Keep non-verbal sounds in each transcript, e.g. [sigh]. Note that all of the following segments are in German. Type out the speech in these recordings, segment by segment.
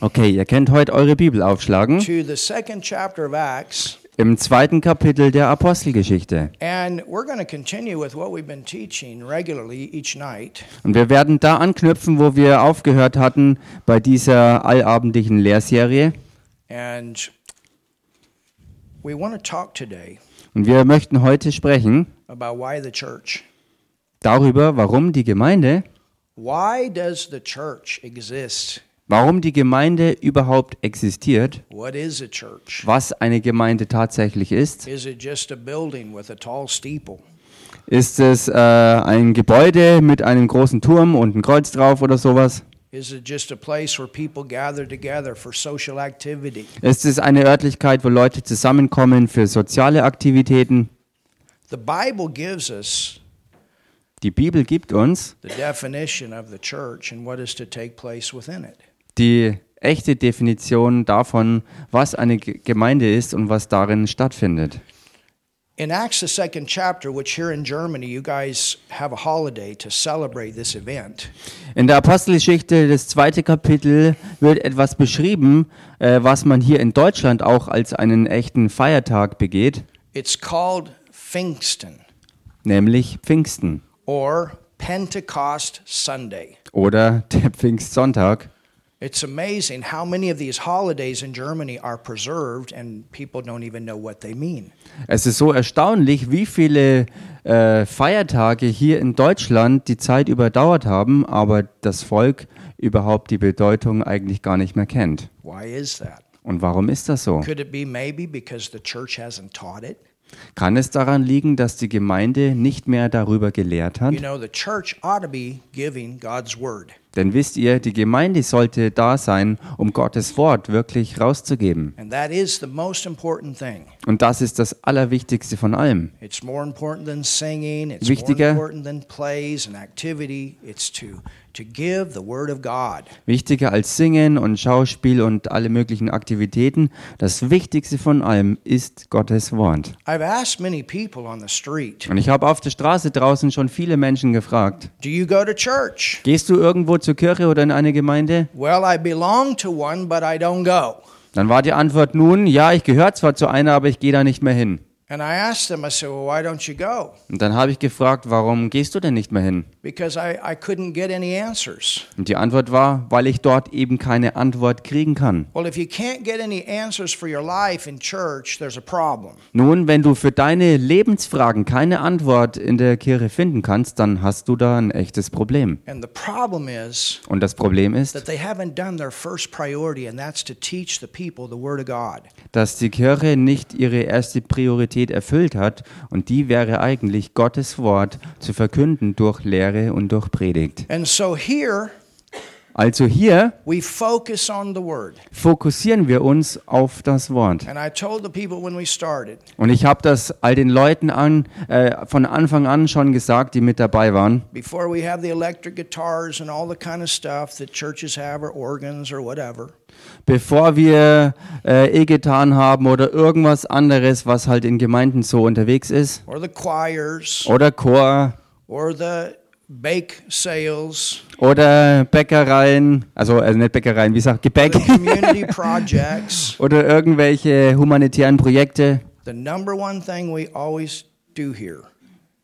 Okay, ihr könnt heute eure Bibel aufschlagen im zweiten Kapitel der Apostelgeschichte. Und wir werden da anknüpfen, wo wir aufgehört hatten bei dieser allabendlichen Lehrserie. Und wir möchten heute sprechen darüber, warum die Gemeinde, Why does the church exist? warum die Gemeinde überhaupt existiert, What is a church? was eine Gemeinde tatsächlich ist. Is it just a building with a tall steeple? Ist es äh, ein Gebäude mit einem großen Turm und ein Kreuz drauf oder sowas? Is it just a place where people gather together for social activity? Ist es eine Örtlichkeit, wo Leute zusammenkommen für soziale Aktivitäten? The Bible gives us Die Bibel gibt uns the definition of the church and what is to take place within it. die echte Definition davon, was eine Ge- Gemeinde ist und was darin stattfindet. In Acts, the second chapter, which here in Germany you guys have a holiday to celebrate this event, In der Apostelgeschichte, das zweite Kapitel, wird etwas beschrieben, äh, was man hier in Deutschland auch als einen echten Feiertag begeht, it's called Pfingsten nämlich Pfingsten or Pentecost Sunday. oder der Pfingstsonntag. It's amazing how many of these holidays in Germany are preserved and people don't even know what they mean. Es ist so erstaunlich, wie viele äh, Feiertage hier in Deutschland die Zeit überdauert haben, aber das Volk überhaupt die Bedeutung eigentlich gar nicht mehr kennt. Why is that? Und warum ist das so? Could it be maybe because the church hasn't taught it? Kann es daran liegen, dass die Gemeinde nicht mehr darüber gelehrt hat? You know, the church ought to be giving God's word. Denn wisst ihr, die Gemeinde sollte da sein, um Gottes Wort wirklich rauszugeben. And that is the most important thing. Und das ist das Allerwichtigste von allem. It's more important than singing, it's Wichtiger- Wichtiger als Singen und Schauspiel und alle möglichen Aktivitäten, das Wichtigste von allem ist Gottes Wort. I've asked many people on the street, Und ich habe auf der Straße draußen schon viele Menschen gefragt, Do you go to church? gehst du irgendwo zur Kirche oder in eine Gemeinde? Well, I belong to one, but I don't go. Dann war die Antwort nun, ja, ich gehöre zwar zu einer, aber ich gehe da nicht mehr hin. And I asked them, I said, Well, why don't you go? Und dann habe ich gefragt, warum gehst du denn nicht mehr hin? Because I, I couldn't get any answers. Und die Antwort war, weil ich dort eben keine Antwort kriegen kann. Well, if you can't get any answers for your life in church, there's a problem. Nun, wenn du für deine Lebensfragen keine Antwort in der Kirche finden kannst, dann hast du da ein echtes Problem. And the problem is Und das Problem that ist, they haven't done their first priority, and that's to teach the people the Word of God. dass die Kirche nicht ihre erste Priorität erfüllt hat und die wäre eigentlich Gottes Wort zu verkünden durch Lehre und durch Predigt. And so here Also hier we focus on the Word. fokussieren wir uns auf das Wort. And I told the people when we started, Und ich habe das all den Leuten an, äh, von Anfang an schon gesagt, die mit dabei waren. before we have the electric guitars and all the kind of stuff that churches have, or organs, or whatever, Bevor wir äh, E-Gitarren haben oder irgendwas anderes, was halt in Gemeinden so unterwegs ist, or the choirs, oder Chor or the bake sales, oder Bäckereien, also äh, nicht Bäckereien, wie sagt Gebäck, [laughs] oder irgendwelche humanitären Projekte. the number one thing we always do here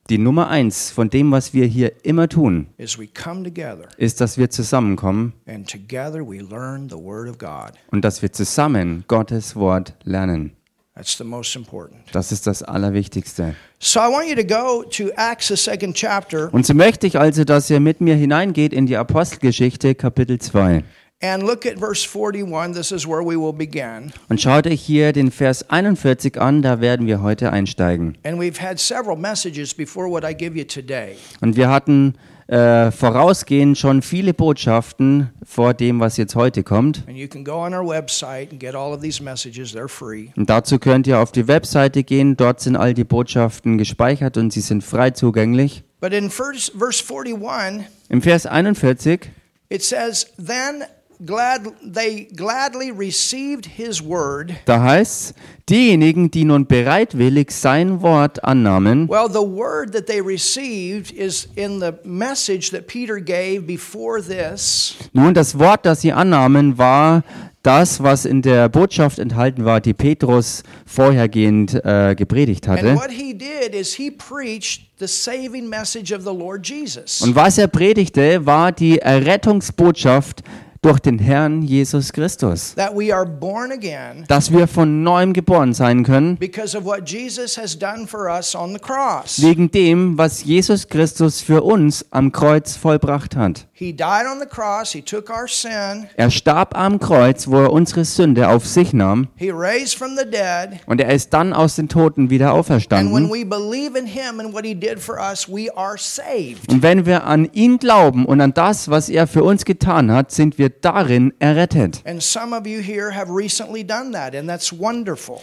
Die Nummer eins von dem, was wir hier immer tun, is we come together ist, dass wir zusammenkommen and together we learn the Word of God. und dass wir zusammen Gottes Wort lernen. That's the most important. Das ist das Allerwichtigste. So I want you to go to Acts, the second chapter, Und so möchte ich also, dass ihr mit mir hineingeht in die Apostelgeschichte Kapitel 2. and look at verse 41. This is where we will begin. Und schaut euch hier den Vers 41 an, da werden wir heute einsteigen. And we've had several messages before what I give you today. Und wir hatten äh, vorausgehend schon viele Botschaften vor dem, was jetzt heute kommt. And you can go on our website and get all of these messages. They're free. Und dazu könnt ihr auf die Webseite gehen, dort sind all die Botschaften gespeichert und sie sind frei zugänglich. But in first, verse 41, Im Vers 41, it says, Then glad they gladly received his word. Da heißt diejenigen, die nun bereitwillig sein Wort annahmen, Well, the word that they received is in the message that Peter gave before this. nun das Wort, das sie annahmen, war das, was in der Botschaft enthalten war, die Petrus vorhergehend äh, gepredigt And hatte. what he did is he preached the saving message of the Lord Jesus. Und was er predigte, war die Errettungsbotschaft durch den Herrn Jesus Christus. That we are born again Dass wir von neuem geboren sein können, because of what Jesus has done for us on the cross. wegen dem, was Jesus Christus für uns am Kreuz vollbracht hat. He died on the cross, he took our sin, Er starb am Kreuz, wo er unsere Sünde auf sich nahm, he raised from the dead. und er ist dann aus den Toten wieder And when auferstanden. we believe in him and what he did for us, we are saved. Und wenn wir an ihn glauben und an das, was er für uns getan hat, sind wir darin errettet.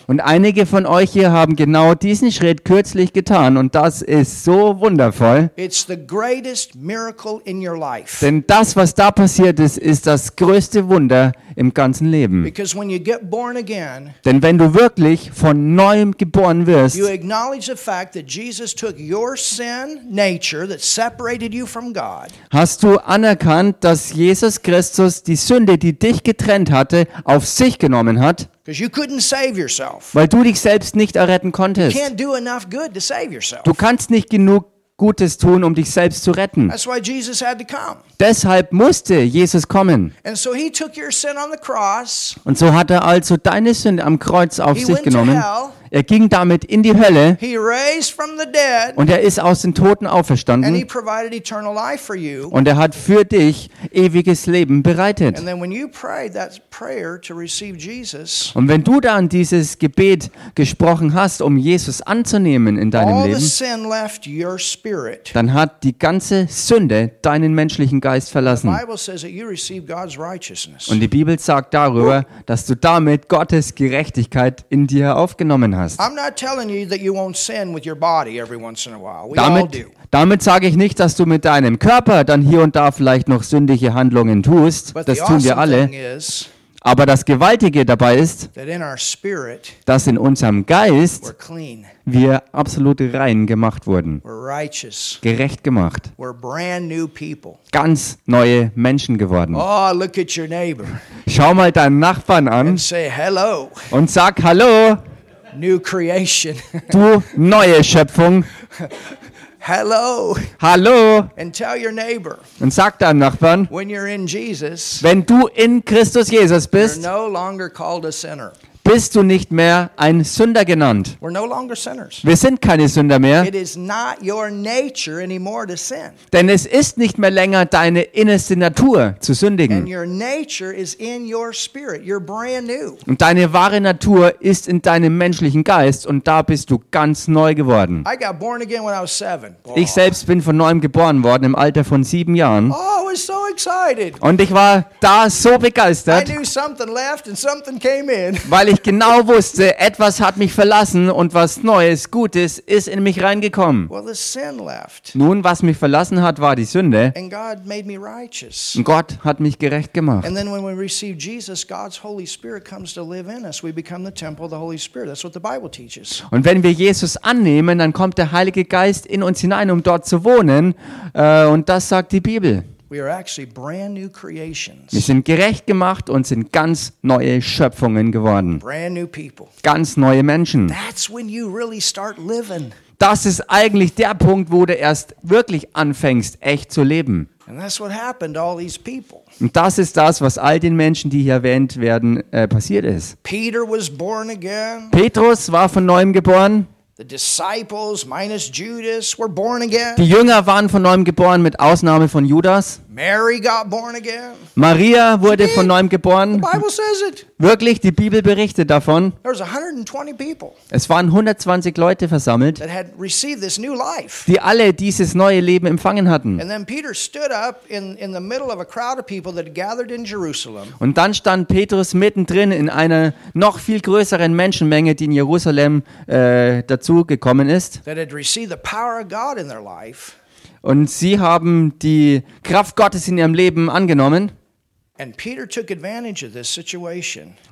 Und einige von euch hier haben genau diesen Schritt kürzlich getan und das ist so wundervoll. It's the greatest miracle in your life. Denn das, was da passiert ist, ist das größte Wunder im ganzen Leben. Because when you get born again, Denn wenn du wirklich von neuem geboren wirst, you acknowledge the fact that Jesus took your sin nature that separated you from God, hast du anerkannt, dass Jesus Christus die Sünde, die dich getrennt hatte, auf sich genommen hat, weil du dich selbst nicht erretten konntest. Du kannst nicht genug Gutes tun, um dich selbst zu retten. Deshalb musste Jesus kommen. Und so hat er also deine Sünde am Kreuz auf sich genommen. hell. Er ging damit in die Hölle und er ist aus den Toten auferstanden und er hat für dich ewiges Leben bereitet. And then when you prayed that prayer to receive Jesus, Und wenn du dann dieses Gebet gesprochen hast, um Jesus anzunehmen in deinem Leben, dann hat die ganze Sünde deinen menschlichen Geist The verlassen. Bible says that you receive God's righteousness. Und die Bibel sagt darüber, dass du damit Gottes Gerechtigkeit in dir aufgenommen hast. I'm not telling you that you won't sin with your body every once in a while. We all Damit, do. damit sage ich nicht, dass du mit deinem Körper dann hier und da vielleicht noch sündige Handlungen tust. But Das the tun wir alle. thing is Aber das Gewaltige dabei ist, that in our spirit, dass in unserem Geist clean, wir absolut rein gemacht wurden. Gerecht gemacht. we're brand new people. Ganz neue Menschen geworden. Oh, look at your neighbor Schau mal deinen Nachbarn an and say hello, und sag Hallo, new creation. [laughs] du neue Schöpfung. hello. Hallo. And tell your neighbor Und sag deinem Nachbarn, when you're in Jesus, wenn du in Christus Jesus bist, you're bist, no longer called a sinner. Bist du nicht mehr ein Sünder genannt. Wir sind keine Sünder mehr, It is not your nature anymore to sin. denn es ist nicht mehr länger deine innerste Natur zu sündigen. your nature is in your spirit. You're brand new. Und deine wahre Natur ist in deinem menschlichen Geist und da bist du ganz neu geworden. I got born again when I was seven. Ich selbst bin von neuem geboren worden im Alter von sieben Jahren Oh, I was so excited. und ich war da so begeistert, weil ich genau wusste, etwas hat mich verlassen und was Neues, Gutes ist in mich reingekommen. Nun, was mich verlassen hat, war die Sünde und Gott hat mich gerecht gemacht. And then when we receive Jesus, God's Holy Spirit comes to live in us. We become the temple of the Holy Spirit. That's what the Bible teaches. Und wenn wir Jesus annehmen, dann kommt der Heilige Geist in uns hinein, um dort zu wohnen. Äh, und das sagt die Bibel. We are actually brand new Wir sind gerecht gemacht und sind ganz neue Schöpfungen geworden. brand new people. Ganz neue Menschen. That's when you really start living. Das ist eigentlich der Punkt, wo du erst wirklich anfängst, echt zu leben. And that's what happened to all these people. Und das ist das, was all den Menschen, die hier erwähnt werden, äh, passiert ist. Peter was born again. Petrus war von neuem geboren. The disciples, minus Judas, were born again. Die Jünger waren von neuem geboren, mit Ausnahme von Judas. Mary got born again. Maria wurde von neuem geboren. Wirklich, die Bibel berichtet davon. There was 120 people Es waren 120 Leute versammelt, die alle dieses neue Leben empfangen hatten. And then Peter stood up in, in the middle of a crowd of people that had gathered in Jerusalem. Und dann stand Petrus mittendrin in einer noch viel größeren Menschenmenge, die in Jerusalem äh, dazugekommen ist. that had received the power of God in their life. Und sie haben die Kraft Gottes in ihrem Leben angenommen.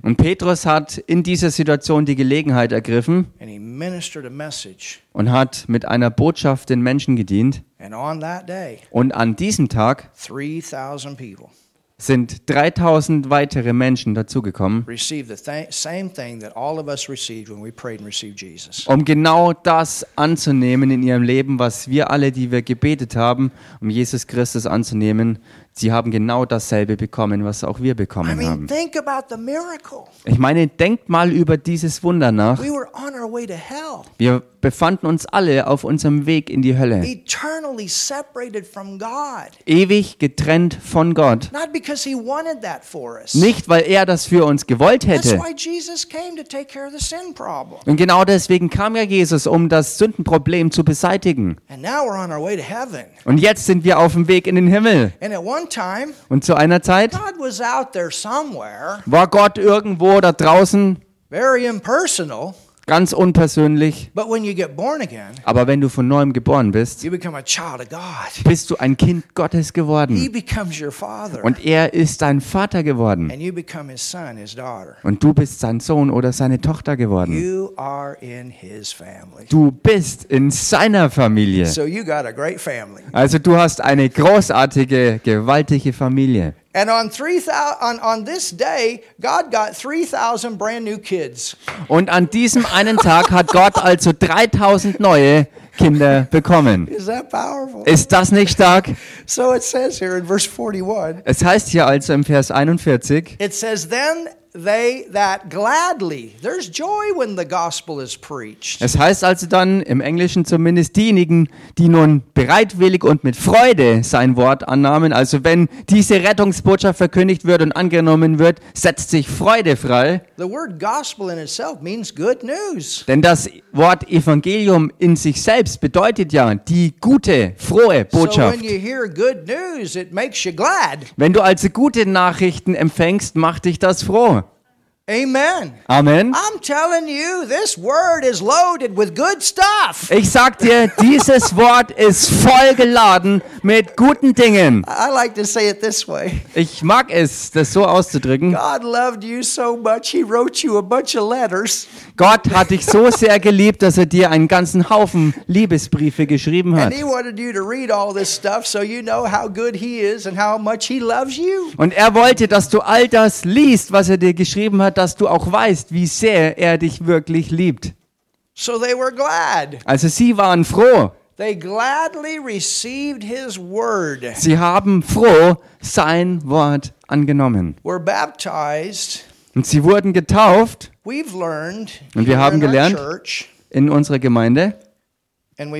Und Petrus hat in dieser Situation die Gelegenheit ergriffen and he ministered a message. und hat mit einer Botschaft den Menschen gedient. And on that day, Und an diesem Tag 3,000 people sind 3000 weitere Menschen dazugekommen, received the th- same thing that all of us received when we prayed and received Jesus. um genau das anzunehmen in ihrem Leben, was wir alle, die wir gebetet haben, um Jesus Christus anzunehmen. Sie haben genau dasselbe bekommen, was auch wir bekommen haben. Ich meine, denkt mal über dieses Wunder nach. We Wir befanden uns alle auf unserem Weg in die Hölle, ewig getrennt von Gott. Nicht, weil er das für uns gewollt hätte. Und genau deswegen kam ja Jesus, um das Sündenproblem zu beseitigen. Und jetzt sind wir auf dem Weg in den Himmel. And at one time, Und zu einer Zeit God was out there somewhere, war Gott irgendwo da draußen, very impersonal. Ganz unpersönlich. But when you get born again, Aber wenn du von neuem geboren bist, you become a child of God. bist du ein Kind Gottes He geworden. becomes your father. Und er ist dein Vater geworden. And you become his son, his daughter. Und du bist sein Sohn oder seine Tochter geworden. You are in his family. Du bist in seiner Familie. So you got a great family. Also du hast eine großartige, gewaltige Familie. And on 3000 on, on this day, God got 3000 brand new kids. Und an diesem einen Tag hat Gott also 3000 neue Kinder bekommen. Is that powerful? Ist das nicht stark? So it says here in verse 41, Es heißt hier also im Vers 41, it says then they that gladly. There's joy when the gospel is preached. es heißt also dann im Englischen zumindest diejenigen, die nun bereitwillig und mit Freude sein Wort annahmen, also wenn diese Rettungsbotschaft verkündigt wird und angenommen wird, setzt sich Freude frei, The word gospel in itself means good news. denn das Wort Evangelium in sich selbst bedeutet ja die gute, frohe Botschaft. when you hear good news, it makes you glad. Wenn du also gute Nachrichten empfängst, macht dich das froh. Amen. Amen. I'm telling you, this word is loaded with good stuff. Ich sag dir, dieses Wort ist voll geladen mit guten Dingen. I like to say it this way Ich mag es, das so auszudrücken. God loved you so much, He wrote you a bunch of letters, Gott hat dich so sehr geliebt, dass er dir einen ganzen Haufen Liebesbriefe geschrieben hat. and He wanted you to read all this stuff so you know how good He is and how much He loves you. Und er wollte, dass du all das liest, was er dir geschrieben hat, dass du auch weißt, wie sehr er dich wirklich liebt. So they were glad. Also sie waren froh. They gladly received His word. Sie haben froh sein Wort angenommen. Were baptized. Und sie wurden getauft We've learned Und wir haben gelernt- in unserer Gemeinde. Und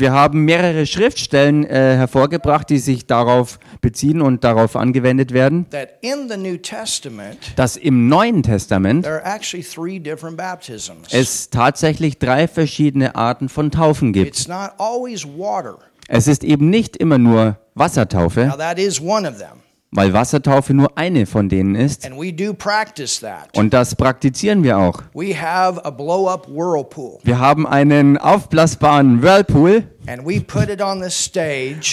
wir haben mehrere Schriftstellen äh, hervorgebracht, die sich darauf beziehen und darauf angewendet werden, That in the New Testament, dass im Neuen Testament there are actually three different baptisms. es tatsächlich drei verschiedene Arten von Taufen gibt. It's not always water. Es ist eben nicht immer nur Now, Wassertaufe, that is one of them. Weil Wassertaufe nur eine von denen ist. Und das praktizieren wir auch. Wir haben einen aufblasbaren Whirlpool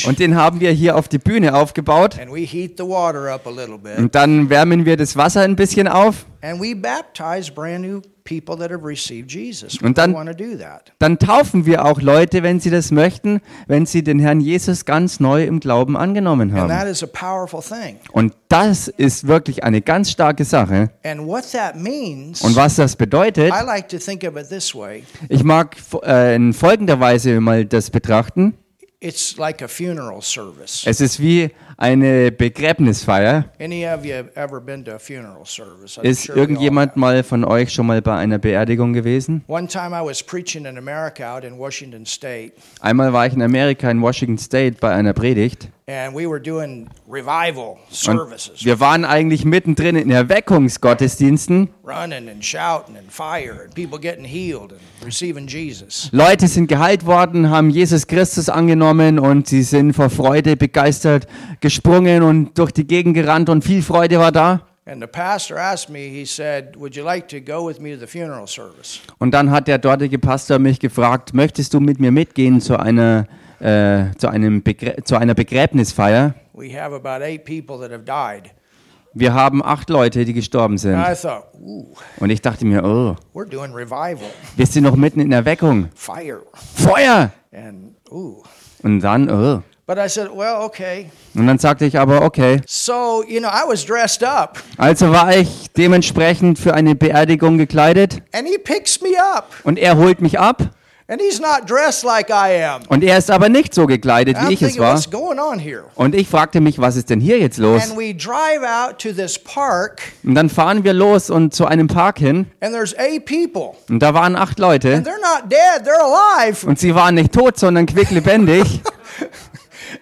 und den haben wir hier auf die Bühne aufgebaut. Und dann wärmen wir das Wasser ein bisschen auf. and we baptize brand new people that have received Jesus. Und dann- want to do that. Dann taufen wir auch Leute, wenn sie das möchten, wenn sie den Herrn Jesus ganz neu im Glauben angenommen And haben. that is a powerful thing. Und das ist wirklich eine ganz starke Sache. And what that means, Und was das bedeutet, I like to think of it this way ich mag äh, in folgender Weise mal das betrachten. it's like a funeral service. Es ist wie eine Begräbnisfeier. Ist irgendjemand mal von euch schon mal bei einer Beerdigung gewesen? Einmal war ich in Amerika in Washington State bei einer Predigt. and we were doing revival Und wir waren eigentlich mittendrin in Erweckungsgottesdiensten. running and shouting and fire, and people getting healed and receiving Jesus. Leute sind geheilt worden, haben Jesus Christus angenommen und sie sind vor Freude begeistert gesprungen und durch die Gegend gerannt und viel Freude war da. Und dann hat der dortige Pastor mich gefragt, möchtest du mit mir mitgehen zu einer äh, zu, einem Begrä zu einer Begräbnisfeier. Wir haben acht Leute, die gestorben And sind. I thought, ooh, Und ich dachte mir, oh, we're doing revival, wir sind noch mitten in der Weckung. fire, Feuer! and ooh. Und dann, oh. But I said, well, okay. Und dann sagte ich aber, okay. So, you know, I was dressed up, Also war ich dementsprechend für eine Beerdigung gekleidet and he picks me up, und er holt mich ab. and he's not dressed like I am. Und er ist aber nicht so gekleidet, I'm wie ich es thinking, war. what's going on here? Und ich fragte mich, was ist denn hier jetzt los? And we drive out to this park, Und dann fahren wir los und zu einem Park hin. and there's eight people, Und da waren acht Leute. and they're not dead, they're alive, Und sie waren nicht tot, sondern quicklebendig. [laughs]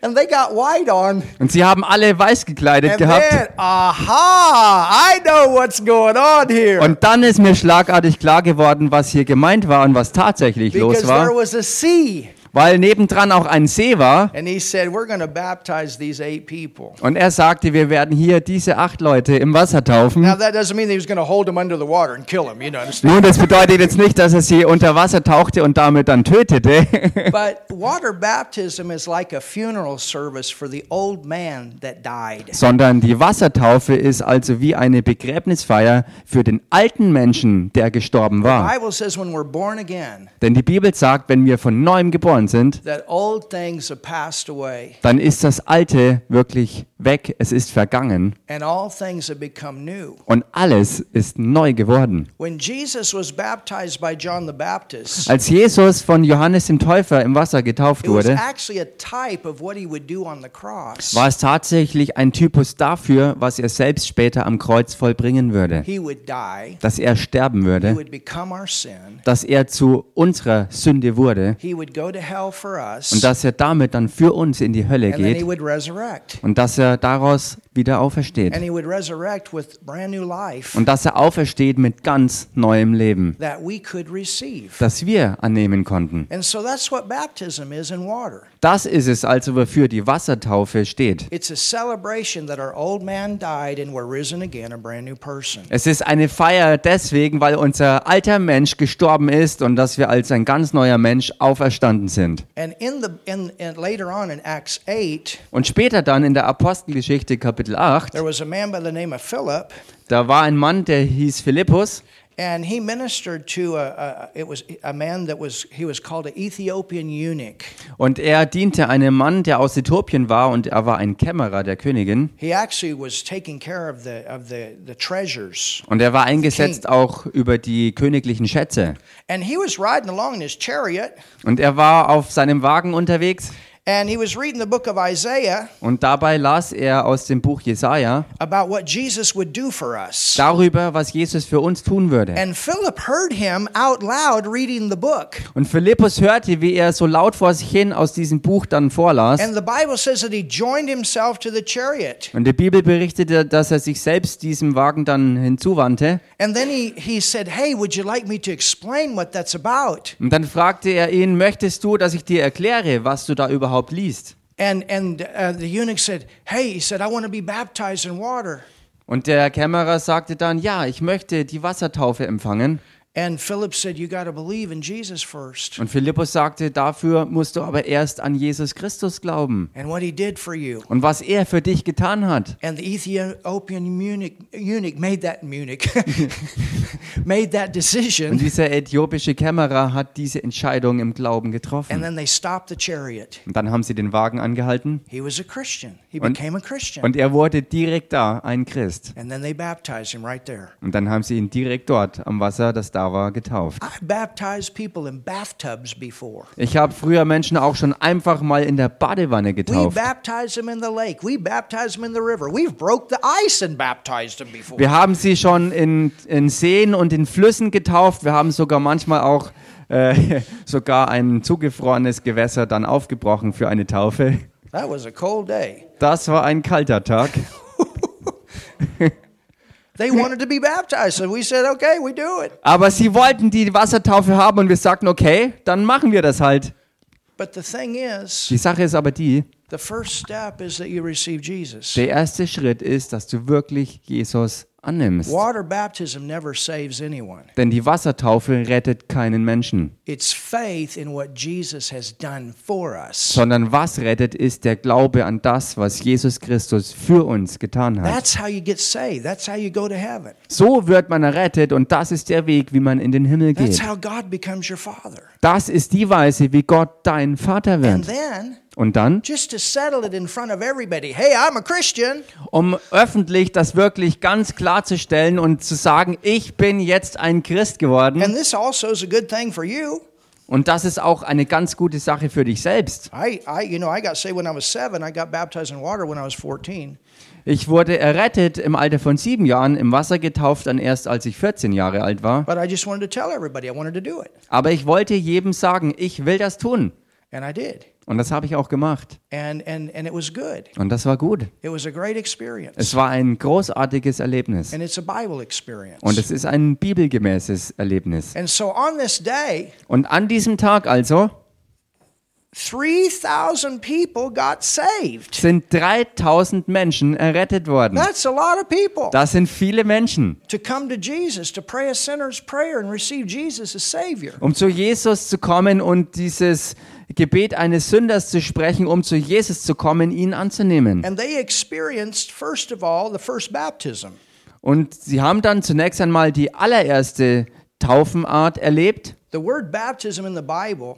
and they got white on. Und sie haben alle weiß gekleidet And gehabt. then, aha, I know what's going on here. Und dann ist mir schlagartig klar geworden, was hier gemeint war und was tatsächlich because los war. there was a sea. Weil nebendran auch ein See war. And he said, We're going to baptize these eight people. Und er sagte, wir werden hier diese acht Leute im Wasser taufen. Nun, das bedeutet jetzt nicht, dass er sie unter Wasser tauchte und damit dann tötete. [laughs] But water baptism is like a funeral service for the old man that died. Sondern die Wassertaufe ist also wie eine Begräbnisfeier für den alten Menschen, der gestorben war. Denn die Bibel sagt, wenn wir von neuem geboren sind, passed away. dann ist das Alte wirklich weg, es ist vergangen. Und alles ist neu geworden. Als Jesus von Johannes dem Täufer im Wasser getauft wurde, war es tatsächlich ein Typus dafür, was er selbst später am Kreuz vollbringen würde. Dass er sterben würde, dass er zu unserer Sünde wurde und dass er damit dann für uns in die Hölle geht und dass er daraus wieder aufersteht. Und dass er aufersteht mit ganz neuem Leben, das wir annehmen konnten. And so that's what baptism is in water. Das ist es also, wofür die Wassertaufe steht. It's a celebration that our old man died and we're risen again, a brand new person. Es ist eine Feier deswegen, weil unser alter Mensch gestorben ist und dass wir als ein ganz neuer Mensch auferstanden sind. And in the in, in later on in Acts 8, Und später dann in der Apostelgeschichte Kapitel 8, there was a man by the name of Philip, da war ein Mann, der hieß Philippus and he ministered to a, a it was a man that was he was called an Ethiopian eunuch. und er diente einem Mann, der aus Äthiopien war und er war ein Kämmerer der Königin. He actually was taking care of the of the the treasures. Und er war eingesetzt auch über die königlichen Schätze. And he was riding along in his chariot, Und er war auf seinem Wagen unterwegs and he was reading the book of Isaiah und dabei las er aus dem Buch Jesaja about what Jesus would do for us. darüber, was Jesus für uns tun würde. And Philip heard him out loud reading the book. Und Philippus hörte, wie er so laut vor sich hin aus diesem Buch dann vorlas. And the Bible says that he joined himself to the chariot. Und die Bibel berichtete, dass er sich selbst diesem Wagen dann hinzuwandte. And then he, he said, Hey, would you like me to explain what that's about? Und dann fragte er ihn, möchtest du, dass ich dir erkläre, was du da überhaupt liest? And, and uh, the eunuch said, Hey, he said, I want to be baptized in water. Und der Kämmerer sagte dann, ja, ich möchte die Wassertaufe empfangen. And Philip said, You got to believe in Jesus first Und Philippus sagte, dafür musst du aber erst an Jesus Christus glauben. and what he did for you. Und was er für dich getan hat. And the Ethiopian eunuch, made that eunuch [laughs] made that Und decision. dieser äthiopische Kämmerer hat diese Entscheidung im Glauben And getroffen. then they stopped the chariot. Und dann haben sie den Wagen angehalten He was a Christian. He Und- became a Christian. und er wurde direkt da ein Christ. And then they baptized him right there. Und dann haben sie ihn direkt dort am Wasser, das da war, getauft. I've baptized people in bathtubs before. Ich habe früher Menschen auch schon einfach mal in der Badewanne getauft. baptized them in the lake. We baptized them in the river. We've broke the ice and baptized them before. Wir haben sie schon in, in Seen und in Flüssen getauft. Wir haben sogar manchmal auch äh, [laughs] sogar ein zugefrorenes Gewässer dann aufgebrochen für eine Taufe. That was a cold day. Das war ein kalter Tag. [laughs] They wanted to be baptized, so we said, okay, we do it. Aber sie wollten die Wassertaufe haben und wir sagten, okay, dann machen wir das halt. But the thing is, Die Sache ist aber die, The first step is that you receive Jesus. Der erste Schritt ist, dass du wirklich Jesus annimmst. Water baptism never saves anyone. Denn die Wassertaufe rettet keinen Menschen, It's faith in what Jesus has done for us. sondern was rettet, ist der Glaube an das, was Jesus Christus für uns getan hat. That's how you get saved. That's how you go to heaven. So wird man errettet und das ist der Weg, wie man in den Himmel That's geht. how God becomes your father. Das ist die Weise, wie Gott dein Vater And wird. then, Und dann, just to settle it in front of everybody, hey, I'm a Christian. um öffentlich das wirklich ganz klarzustellen und zu sagen, ich bin jetzt ein Christ geworden. And this also is a good thing for you. Und das ist auch eine ganz gute Sache für dich selbst. I, I, you know, I got saved when I was seven. I got baptized in water when I was 14. Ich wurde errettet im Alter von sieben Jahren, im Wasser getauft, dann erst als ich 14 Jahre alt war. But I just wanted to tell everybody I wanted to do it. Aber ich wollte jedem sagen, ich will das tun. And I did. Und das habe ich auch gemacht. And, and, and it was good. Und das war gut. It was a great experience. Es war ein großartiges Erlebnis. And it's a Bible experience. Und es ist ein bibelgemäßes Erlebnis. And so on this day, Und an diesem Tag also 3,000 people got saved. sind 3000 Menschen errettet worden. That's a lot of people. Das sind viele Menschen. To come to Jesus, to pray a sinner's prayer and receive Jesus as Savior. Um zu Jesus zu kommen und dieses Gebet eines Sünders zu sprechen, um zu Jesus zu kommen, ihn anzunehmen. And they experienced, first of all, the first baptism. Und sie haben dann zunächst einmal die allererste Taufenart erlebt, The word baptism in the Bible,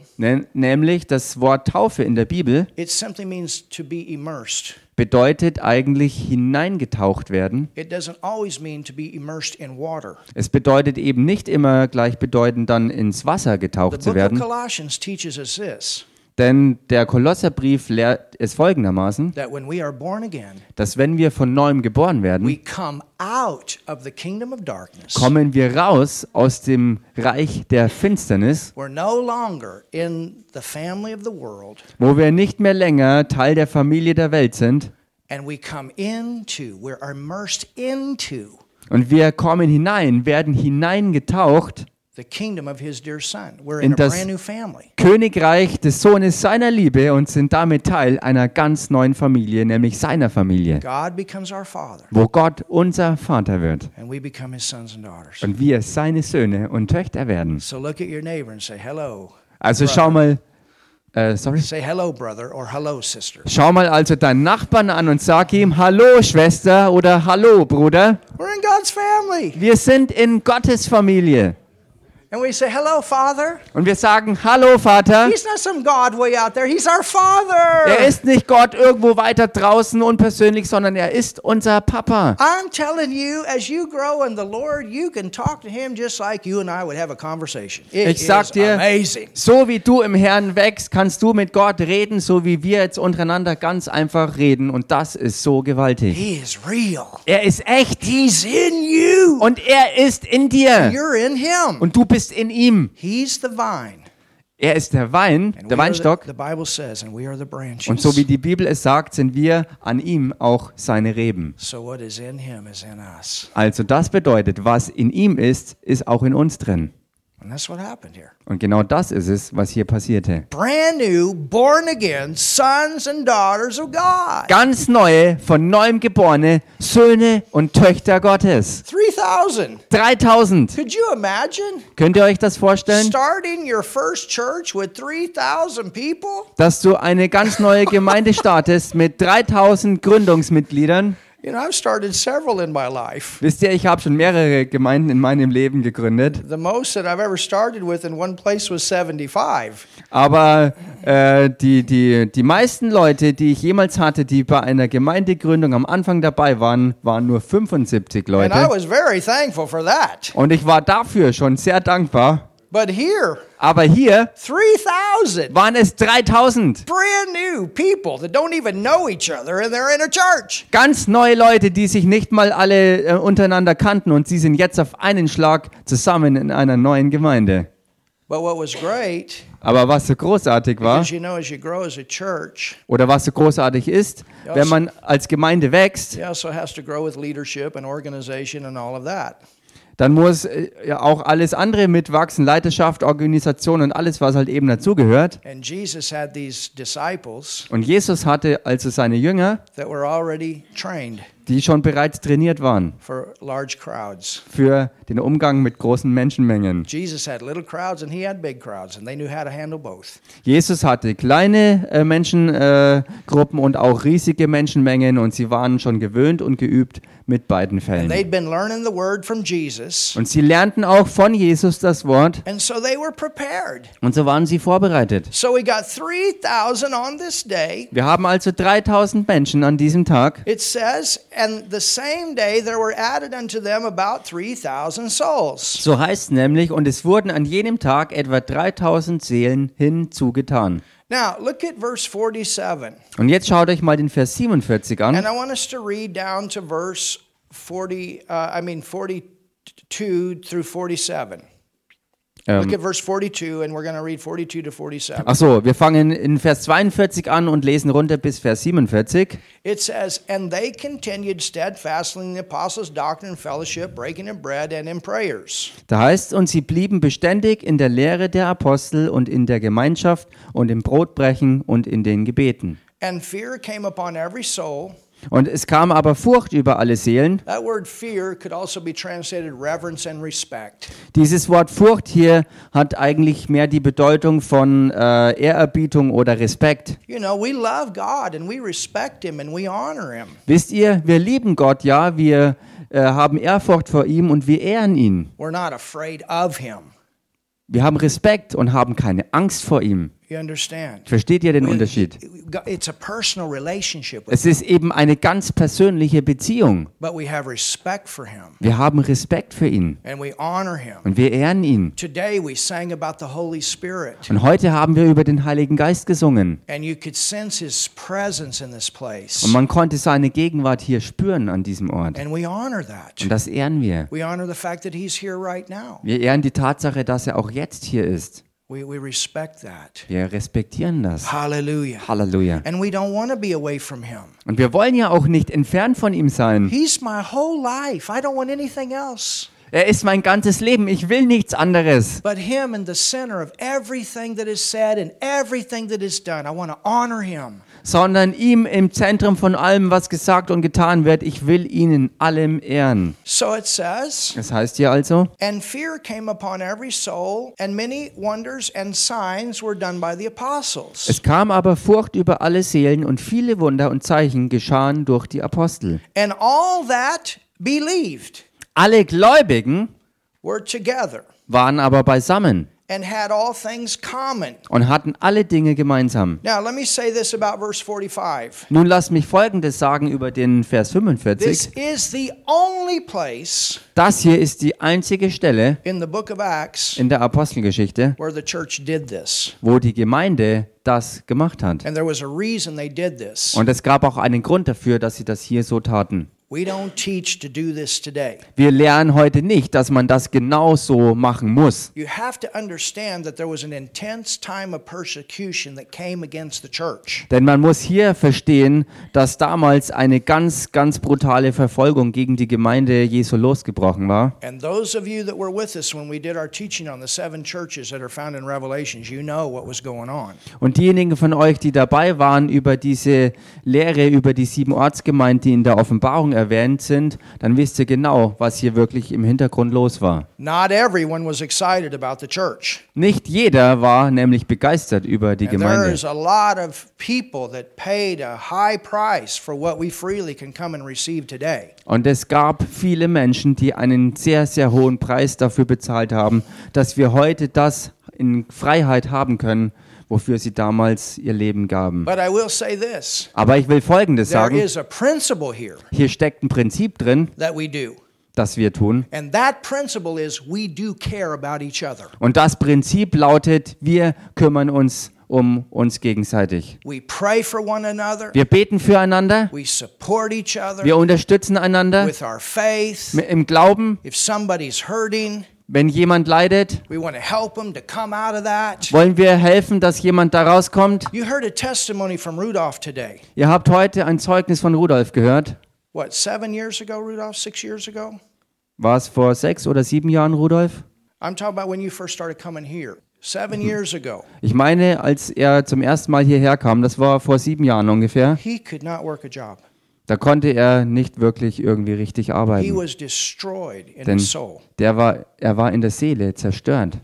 nämlich das Wort Taufe in der Bibel it simply means to be immersed. bedeutet eigentlich hineingetaucht werden. It doesn't always mean to be immersed in water. Es bedeutet eben nicht immer gleichbedeutend dann ins Wasser getaucht zu book of werden, Colossians teaches us this denn der Kolosserbrief lehrt es folgendermaßen, that when we are born again, dass wenn wir von neuem geboren we werden, come out of the kingdom of darkness. kommen wir raus aus dem Reich der Finsternis, We're no longer in the family of the world, wo wir nicht mehr länger Teil der Familie der Welt sind, and we come into, we're immersed into und wir kommen hinein, werden hineingetaucht the kingdom of His dear Son. We're In das- brand new family. Königreich des Sohnes seiner Liebe und sind damit Teil einer ganz neuen Familie, nämlich seiner Familie, God becomes our Father, wo Gott unser Vater wird and we become His sons and daughters. und wir seine Söhne und Töchter werden. So look at your neighbor and say, Hello. Also schau mal, äh, sorry. Say hello, brother, or hello, sister. Schau mal also deinen Nachbarn an und sag ihm Hallo Schwester oder Hallo Bruder. We're in God's family. Wir sind in Gottes Familie. And we say, Hello, Father. Und wir sagen Hallo Vater. He's not some God way out there. He's our Father. Er ist nicht Gott irgendwo weiter draußen unpersönlich, sondern er ist unser Papa. I'm telling you, as you grow in the Lord, you can talk to Him just like you and I would have a conversation. It Ich sag dir, amazing. so wie du im Herrn wächst, kannst du mit Gott reden, so wie wir jetzt untereinander ganz einfach reden. Und das ist so gewaltig. He is real. Er ist echt He's in you. und er ist in dir. You're in Him. Und du bist in ihm. He's the vine. Er ist der Wein, der Weinstock. Und so wie die Bibel es sagt, sind wir an ihm auch seine Reben. Also das bedeutet, was in ihm ist, ist auch in uns drin. And that's what happened here. Und genau das ist es, was hier passierte. Brand new, born again sons and daughters of God. Ganz neue, von neuem geborene Söhne und Töchter Gottes. 3,000. 3000. Could you imagine Könnt ihr euch das vorstellen? starting your first church with 3,000 people? Dass du eine ganz neue Gemeinde startest mit 3000 Gründungsmitgliedern. You know, I've started several in my life. Wisst ihr, ich habe schon mehrere Gemeinden in meinem Leben gegründet. The most that I've ever started with in one place was 75. Aber äh, die, die, die meisten Leute, die ich jemals hatte, die bei einer Gemeindegründung am Anfang dabei waren, waren nur 75 And I Leute. was very thankful for that. Und ich war dafür schon sehr dankbar. But here, Aber hier 3,000 waren es 3000. brand new people that don't even know each other and they're in a church. Ganz neue Leute, die sich nicht mal alle äh, untereinander kannten und sie sind jetzt auf einen Schlag zusammen in einer neuen Gemeinde. But what was great, Aber was so großartig war, you know, as you grow as a church, oder was so großartig ist, wenn man als Gemeinde wächst, also has to grow with leadership and organization and all of that. Dann muss äh, ja auch alles andere mitwachsen, Leiterschaft, Organisation und alles, was halt eben dazugehört. Und Jesus hatte also seine Jünger, die schon bereits trainiert waren for large crowds. für den Umgang mit großen Menschenmengen. Jesus hatte kleine äh, Menschengruppen äh, und auch riesige Menschenmengen und sie waren schon gewöhnt und geübt mit beiden And Fällen. Und sie lernten auch von Jesus das Wort and so they were prepared. und so waren sie vorbereitet. So we got 3,000 on this day. Wir haben also 3000 Menschen an diesem Tag. It says, and the same day there were added unto them about 3,000 souls. So heißt es nämlich, und es wurden an jenem Tag etwa 3000 Seelen hinzugetan. Now, look at verse 47. Und jetzt schaut euch mal den Vers 47 an. And an. I want us to read down to verse 40, uh, I mean 42 through 47. Look Ähm, at verse 42, and we're going to read 42 to 47. Achso, wir fangen in Vers 42 an und lesen runter bis Vers 47. It says, And they continued steadfastly in the apostles' doctrine and fellowship, breaking of bread and in prayers. Da heißt und sie blieben beständig in der Lehre der Apostel und in der Gemeinschaft und im Brotbrechen und in den Gebeten. And fear came upon every soul. Und es kam aber Furcht über alle Seelen. That word fear could also be translated reverence and respect. Dieses Wort Furcht hier hat eigentlich mehr die Bedeutung von äh, Ehrerbietung oder Respekt. Wisst ihr, wir lieben Gott, ja, wir äh, haben Ehrfurcht vor ihm und wir ehren ihn. We're not afraid of Him. Wir haben Respekt und haben keine Angst vor ihm. Versteht ihr den Unterschied? It's a personal relationship with Es ist eben eine ganz persönliche Beziehung. but we have respect for him Wir haben Respekt für ihn and we honor him. und wir ehren ihn. Today we sang about the Holy Spirit Und heute haben wir über den Heiligen Geist gesungen. and you could sense his presence in this place. Und man konnte seine Gegenwart hier spüren an diesem Ort. And we honor that. Und das ehren wir. We honor the fact that he's here right now. Wir ehren die Tatsache, dass er auch jetzt hier ist. We, we respect that. Wir respektieren das. Hallelujah. Halleluja. And we don't want to be away from him. Und wir wollen ja auch nicht entfernt von ihm sein. He's my whole life. I don't want anything else Er ist mein ganzes Leben. Ich will nichts anderes. Sondern ihm im Zentrum von allem, was gesagt und getan wird. Ich will ihn in allem ehren. So it says, Das heißt hier also, and fear came upon every soul, and many wonders and signs were done by the apostles. es kam aber Furcht über alle Seelen und viele Wunder und Zeichen geschahen durch die Apostel. And all that believed Alle Gläubigen were together waren aber beisammen and had all things common. und hatten alle Dinge gemeinsam. Now, let me say this about verse 45. Nun lass mich Folgendes sagen über den Vers This 45. is the only place Das hier ist die einzige Stelle in the book of Acts in der Apostelgeschichte, where the church did this. wo die Gemeinde das gemacht hat. And there was a reason they did this. Und es gab auch einen Grund dafür, dass sie das hier so taten. We don't teach to do this today. Wir lernen heute nicht, dass man das genau so machen muss. You have to understand that there was an intense time of persecution that came against the church. Denn man muss hier verstehen, dass damals eine ganz, ganz brutale Verfolgung gegen die Gemeinde Jesu losgebrochen war. And those of you that were with us when we did our teaching on the seven churches that are found in Revelations, you know what was going on. Und diejenigen von euch, die dabei waren über diese Lehre über die sieben Ortsgemeinden, die in der Offenbarung erwähnt sind, dann wisst ihr genau, was hier wirklich im Hintergrund los war. Not everyone was excited about the church. Nicht jeder war nämlich begeistert über die Gemeinde. Und es gab viele Menschen, die einen sehr, sehr hohen Preis dafür bezahlt haben, dass wir heute das in Freiheit haben können, wofür sie damals ihr Leben gaben. But I will say this Aber ich will Folgendes there sagen. is a principle here Hier steckt ein Prinzip drin, das wir tun. And that principle is we do care about each other. Und das Prinzip lautet, wir kümmern uns um uns gegenseitig. We pray for one another. Wir beten füreinander, We support each other wir unterstützen einander with our faith. im Glauben. Wenn jemand leidet, we want to help them to come out of that. wollen wir helfen, dass jemand da rauskommt. Ihr habt heute ein Zeugnis von Rudolf gehört. What, seven years ago, Rudolph? Six years ago? War es vor sechs oder sieben Jahren, Rudolf? I'm talking about when you first started coming here, seven years ago. Ich meine, als er zum ersten Mal hierher kam, das war vor sieben Jahren ungefähr, He could not work a job. Da konnte er nicht wirklich irgendwie richtig arbeiten. Denn der war, er war in der Seele zerstört.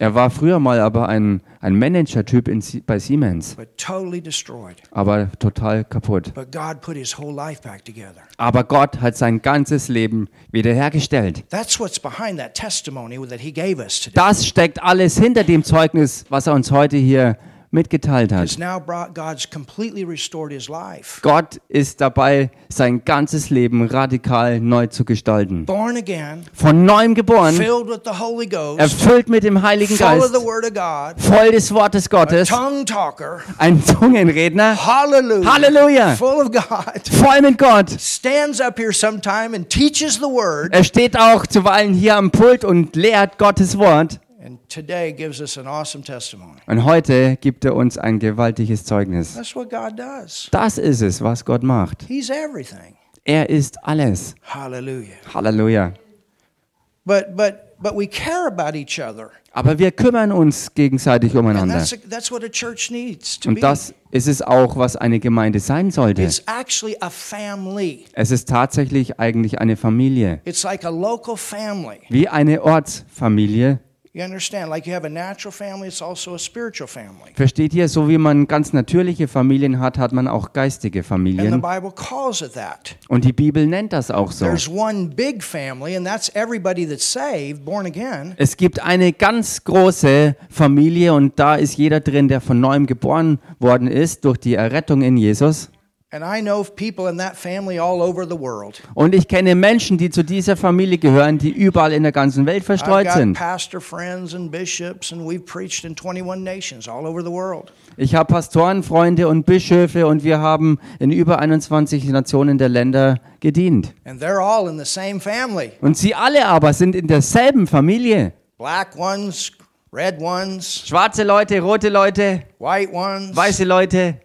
Er war früher mal aber ein, ein Manager-Typ bei Siemens, aber total kaputt. Aber Gott hat sein ganzes Leben wiederhergestellt. Das steckt alles hinter dem Zeugnis, was er uns heute hier mitgeteilt hat. Gott ist dabei, sein ganzes Leben radikal neu zu gestalten. Von neuem geboren, erfüllt mit dem Heiligen Geist, voll des Wortes Gottes, ein Zungenredner. Halleluja. Voll mit Gott. Er steht auch zuweilen hier am Pult und lehrt Gottes Wort. And today gives us an awesome testimony. Und heute gibt er uns ein gewaltiges Zeugnis. That's what God does. Das ist es, was Gott macht. He's everything. Er ist alles. Hallelujah. Halleluja. But but but we care about each other. Aber wir kümmern uns gegenseitig And umeinander. that's that's what a church needs to Und das ist es auch, was eine Gemeinde sein sollte. It's actually a family. Es ist tatsächlich eigentlich eine Familie. It's like a local family. Wie eine Ortsfamilie. You understand? Like you have a natural family, it's also a spiritual family. Versteht ihr, so wie man ganz natürliche Familien hat, hat man auch geistige And the Familien. Bible calls it that. Und die Bibel nennt das auch so. There's one big family, and that's everybody that's saved, born again. Es gibt eine ganz große Familie und da ist jeder drin, der von neuem geboren worden ist durch die Errettung in Jesus. And I know of people in that family all over the world. Und ich kenne Menschen, die zu dieser Familie gehören, die überall in der ganzen Welt verstreut sind. pastor friends and bishops, and we've preached in 21 nations all over the world. Ich habe Pastoren, Freunde und Bischöfe und wir haben in über 21 Nationen der Länder gedient. And they're all in the same family Und sie alle aber sind in derselben Familie. black ones, red ones, Schwarze Leute, rote Leute, white ones, weiße Leute,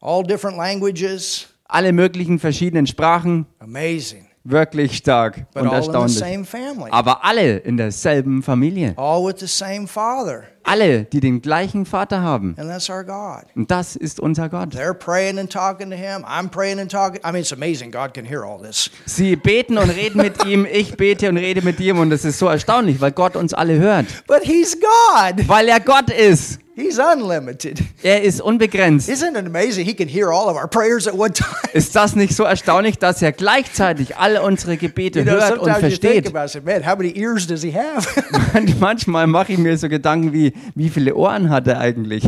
all different languages. alle möglichen verschiedenen Sprachen. Amazing. Wirklich stark But und all in the erstaunlich. same family. Aber alle in derselben Familie. All with the same Father. Alle, die den gleichen Vater haben. And that's our God. Und das ist unser Gott. They're praying and talking to Him. I'm praying and talking. I mean, it's amazing. God can hear all this. Sie beten und reden mit [laughs] ihm, ich bete und rede mit ihm und es ist so erstaunlich, weil Gott uns alle hört. But He's God. Weil er Gott ist. He's unlimited. [laughs] Er ist unbegrenzt. Isn't it amazing? He can hear all of our prayers at one time. Ist das nicht so erstaunlich, dass er gleichzeitig alle unsere Gebete You know, hört und sometimes you think versteht? about it, man, how many ears does he have? [laughs] [laughs] Manchmal mache ich mir so Gedanken wie, wie viele Ohren hat er eigentlich?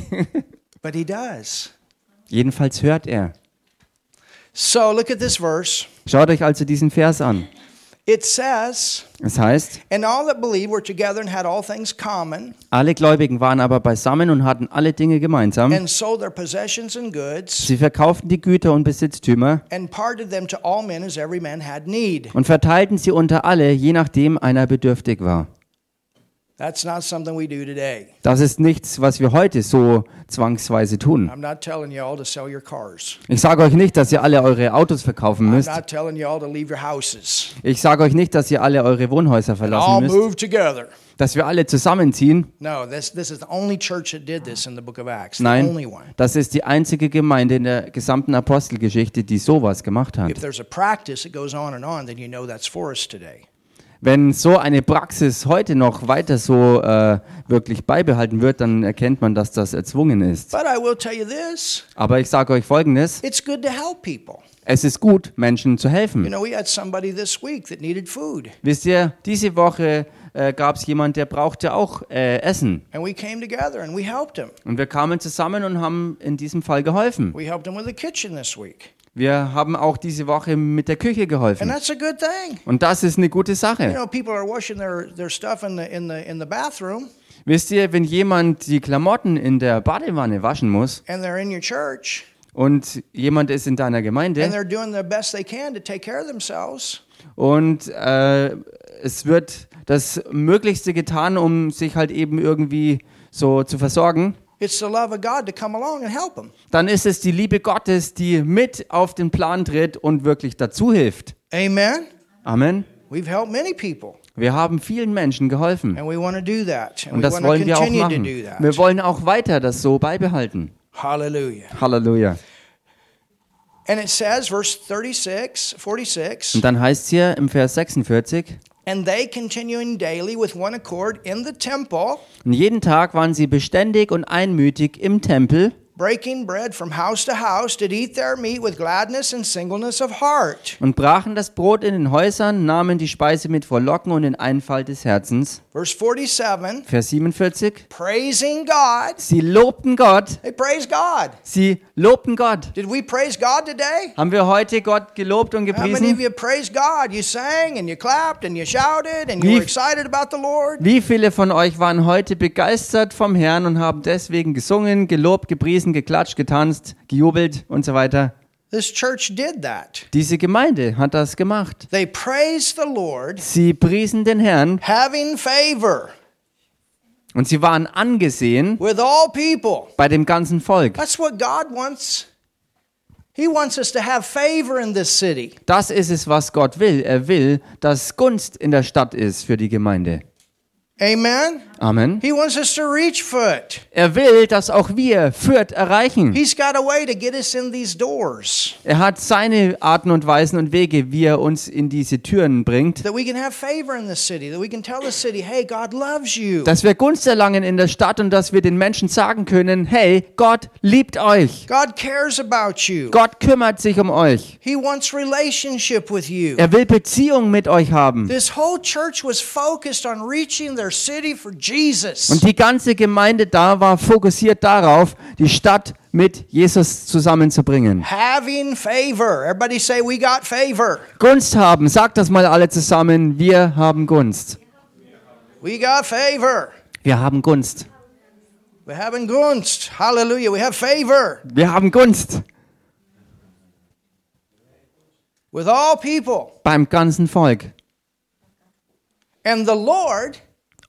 but he does. Jedenfalls hört er. So look at this verse. Schaut euch also diesen Vers an. It says, Es heißt, And all that believed were together and had all things common, alle Gläubigen waren aber beisammen und hatten alle Dinge gemeinsam. and sold their possessions and goods, Sie verkauften die Güter und Besitztümer and parted them to all men as every man had need. und verteilten sie unter alle, je nachdem einer bedürftig war. That's not something we do today. Das ist nichts, was wir heute so zwangsweise tun. I'm not telling you all to sell your cars. Ich sage euch nicht, dass ihr alle eure Autos verkaufen I'm müsst. not telling you all to leave your houses. Ich sage euch nicht, dass ihr alle eure Wohnhäuser verlassen müsst. Dass wir alle zusammenziehen. Nein, das ist die einzige Gemeinde in der gesamten Apostelgeschichte, die sowas gemacht hat. If there's a practice that goes on and on, then you know that's for us today. Wenn so eine Praxis heute noch weiter so äh, wirklich beibehalten wird, dann erkennt man, dass das erzwungen ist. But I will tell you this Aber ich sage euch Folgendes, it's good to help people. es ist gut, Menschen zu You helfen. know, we had somebody this week that needed food, Wisst ihr, diese Woche äh, gab es jemand, der brauchte auch äh, Essen. and we came together and we helped him. Und wir kamen zusammen und haben in diesem Fall geholfen. We helped him with the kitchen this week. Wir haben auch diese Woche mit der Küche geholfen. Und das ist eine gute Sache. know, people are washing their, their stuff in the, in, the, in the bathroom, Wisst ihr, wenn jemand die Klamotten in der Badewanne waschen muss and they're in your church, und jemand ist in deiner and Gemeinde they're doing the best they can to take care of themselves, und äh, es wird das Möglichste getan, um sich halt eben irgendwie so zu versorgen, it's the love of God to come along and help them. dann ist es die Liebe Gottes, die mit auf den Plan tritt und wirklich dazu hilft. Amen? Amen. We've helped many people, Wir haben vielen Menschen geholfen. and we want to do that. And Und das wollen wir auch machen. Wir wollen auch weiter das so beibehalten. Hallelujah. Halleluja. And it says, verse 36, 46, Und dann heißt es hier im Vers 46, and they continuing daily with one accord in the temple, und jeden Tag waren sie beständig und einmütig im Tempel breaking bread from house to house, did eat their meat with gladness and singleness of heart. und brachen das Brot in den Häusern, nahmen die Speise mit Frohlocken und in Einfalt des Herzens. Verse 47, Vers 47, praising God. sie lobten Gott, They praise God. sie lobten Gott. Did we praise God today? Haben wir heute Gott gelobt und How many of gepriesen? you praised God? You sang and you clapped and you shouted and you Wie- were excited about the Lord. Wie viele von euch waren heute begeistert vom Herrn und haben deswegen gesungen, gelobt, gepriesen, geklatscht, getanzt, gejubelt und so weiter? This church did that. Diese Gemeinde hat das gemacht. They praised the Lord, Sie priesen den Herrn having favor und sie waren angesehen with all people. bei dem ganzen Volk. That's what God wants. He wants us to have favor in this city. Das ist es, was Gott will. Er will, dass Gunst in der Stadt ist für die Gemeinde. Amen. Amen. He wants us to reach it. Er will, dass auch wir Fürth erreichen. He's got a way to get us in these doors Er hat seine Arten und Weisen und Wege, wie er uns in diese Türen bringt, that we can have favor in the city, that we can tell the city, hey, God loves you. dass wir Gunst erlangen in der Stadt und dass wir den Menschen sagen können, hey, Gott liebt euch. God cares about you. Gott kümmert sich um euch. He wants relationship with you. Er will Beziehung mit euch haben. This whole church was focused on reaching their city for Jesus. Und die ganze Gemeinde da war fokussiert darauf, die Stadt mit Jesus zusammenzubringen. Having favor. Everybody say, We got favor. Gunst haben, sagt das mal alle zusammen, wir haben Gunst. We got favor. Wir haben Gunst. We having gunst. Hallelujah. We have favor Wir haben Gunst with all people. beim ganzen Volk. And the Lord,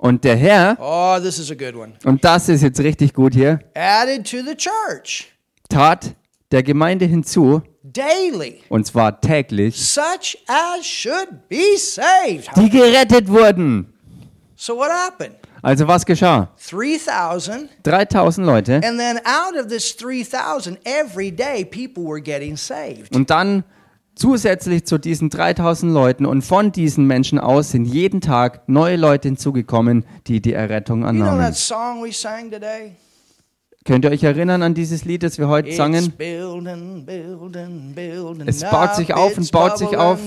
Und der Herr, oh, this is a good one, und das ist jetzt richtig gut hier, added to the church tat der Gemeinde hinzu, daily und zwar täglich, such as should be saved. die gerettet wurden. So what happened? Also was geschah? 3,000. 3000 Leute. And then out of this 3,000, every day people were getting saved. Und dann zusätzlich zu diesen 3000 Leuten und von diesen Menschen aus sind jeden Tag neue Leute hinzugekommen, die die Errettung annahmen. Könnt ihr euch erinnern an dieses Lied, das wir heute sangen? Es baut sich auf und baut sich auf.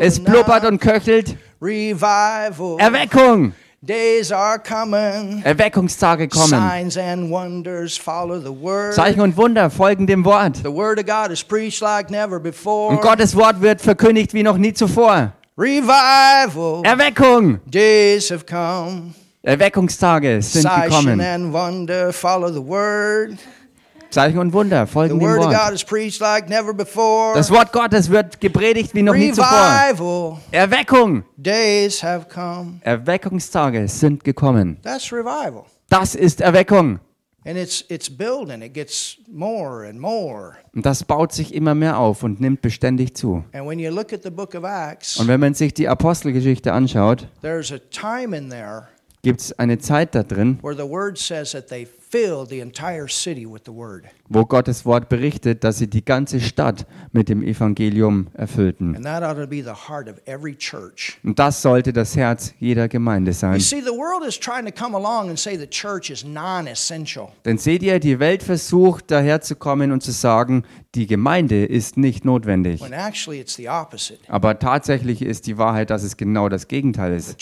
Es blubbert und köchelt. Revival. Erweckung! Days are coming. Erweckungstage kommen. Signs and wonders follow the word. Zeichen und Wunder folgen dem Wort. The word of God is preached like never before. Und Gottes Wort wird verkündigt wie noch nie zuvor. Revival. Erweckung! Days have come. Erweckungstage sind gekommen. Zeichen und Wunder folgen dem Wort. like. Das Wort Gottes wird gepredigt wie noch nie zuvor. Erweckung! Erweckungstage sind gekommen. Das ist Erweckung. And it's it's building. It gets more and more. Und das baut sich immer mehr auf und nimmt beständig zu. Und wenn man sich die Apostelgeschichte anschaut, there's a time in there gibt es eine Zeit da drin, where the word says that they filled the entire city with the word. wo Gottes Wort berichtet, dass sie die ganze Stadt mit dem Evangelium erfüllten. And that ought to be the heart of every church. Und das sollte das Herz jeder Gemeinde You sein. see, the world is trying to come along and say the church is non essential. Denn seht ihr, die Welt versucht daherzukommen und zu sagen, die Gemeinde ist nicht notwendig. When actually it's the opposite. Aber tatsächlich ist die Wahrheit, dass es genau das Gegenteil ist.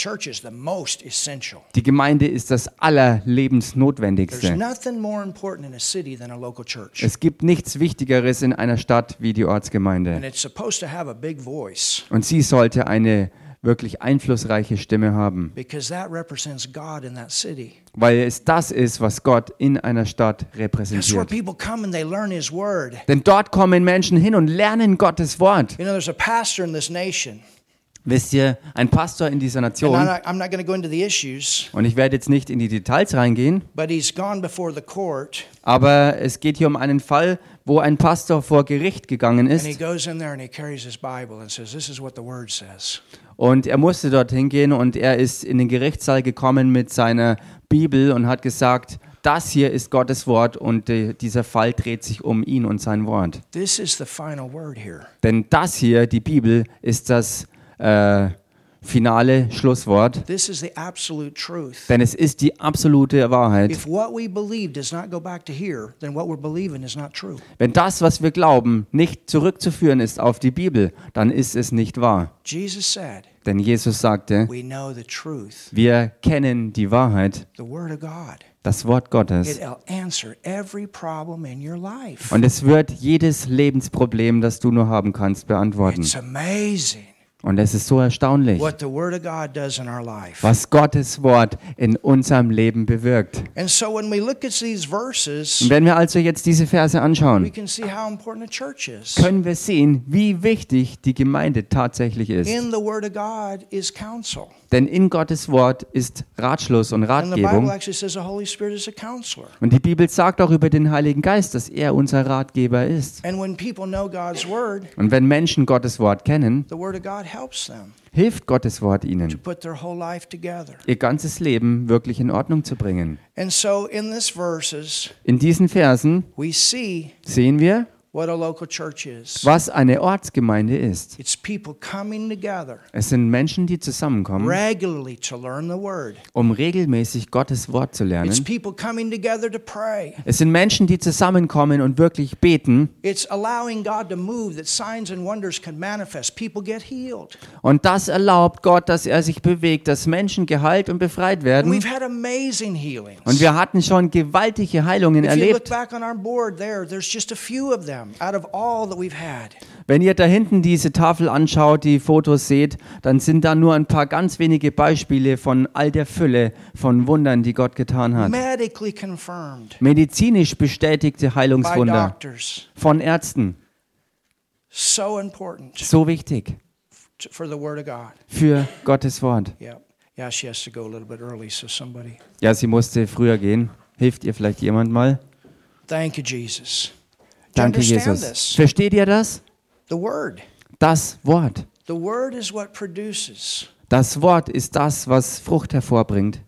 Die Gemeinde ist das Allerlebensnotwendigste. Nothing more important in a city than a local church. Es gibt nichts Wichtigeres in einer Stadt wie die And Ortsgemeinde. it's supposed to have a big voice Und sie sollte eine wirklich einflussreiche Stimme haben, because that represents God in that city. weil es das ist, was Gott in einer Stadt That's where repräsentiert. people come and they learn His Word. Denn dort kommen Menschen hin und lernen Gottes Wort. You know, there's a pastor in this nation. Wisst ihr, ein Pastor in dieser Nation, not, I'm not going to go into the issues, und ich werde jetzt nicht in die Details reingehen, but he's gone before the court aber es geht hier um einen Fall, wo ein Pastor vor Gericht gegangen and he ist goes in there and he carries his Bible and says, This is what the word says. und er musste dorthin gehen und er ist in den Gerichtssaal gekommen mit seiner Bibel und hat gesagt, das hier ist Gottes Wort und äh, dieser Fall dreht sich um ihn und sein Wort. This is the final word here. Denn das hier, die Bibel, ist das äh, finale Schlusswort, This is the absolute truth. denn es ist die absolute Wahrheit. If what we believe does not go back to here, then what we're believing is not true. Wenn das, was wir glauben, nicht zurückzuführen ist auf die Bibel, dann ist es nicht wahr. Jesus said, Denn Jesus sagte, We know the truth, wir kennen die Wahrheit, the word of God. das Wort Gottes. It'll answer every problem in your life. Und es wird jedes Lebensproblem, das du nur haben kannst, beantworten. It's amazing Und es ist so erstaunlich, what the word of God does in our life. was Gottes Wort in unserem Leben bewirkt. And so when we look at these verses, Und wenn wir also jetzt diese Verse we anschauen, can see how important the church is. können wir sehen, wie wichtig die Gemeinde tatsächlich ist. Denn in Gottes Wort ist Ratschluss und And the Bible Ratgebung. actually says the Holy Spirit is a counselor. Und die Bibel sagt auch über den Heiligen Geist, dass er unser Ratgeber ist. And when people know God's word, Und wenn Menschen Gottes Wort kennen, the word of God helps them hilft Gottes Wort to ihnen, put their whole life together. ihr ganzes Leben wirklich in Ordnung zu bringen. And so in diesen Versen we see sehen wir, what a local church is. was eine Ortsgemeinde ist. It's people coming together Es sind Menschen, die zusammenkommen, regularly to learn the word. um regelmäßig Gottes Wort zu It's lernen. people coming together to pray. Es sind Menschen, die zusammenkommen und wirklich beten. It's allowing God to move that signs and wonders can manifest. People get healed. Und das erlaubt Gott, dass er sich bewegt, dass Menschen geheilt und befreit And werden. we've had amazing healings. Und wir hatten schon gewaltige Heilungen if you look erlebt. Wenn ihr da hinten diese Tafel anschaut, die Fotos seht, dann sind da nur ein paar ganz wenige Beispiele von all der Fülle von Wundern, die Gott getan hat. Medically confirmed Medizinisch bestätigte Heilungswunder von Ärzten. So important So wichtig to- for the Word of God. für Gottes Wort. Ja, sie musste früher gehen. Hilft ihr vielleicht jemand mal? Thank you, Jesus. Danke, Jesus. Versteht ihr das? The Word. Das Wort. The Word is what produces. Das Wort ist das, was Frucht hervorbringt.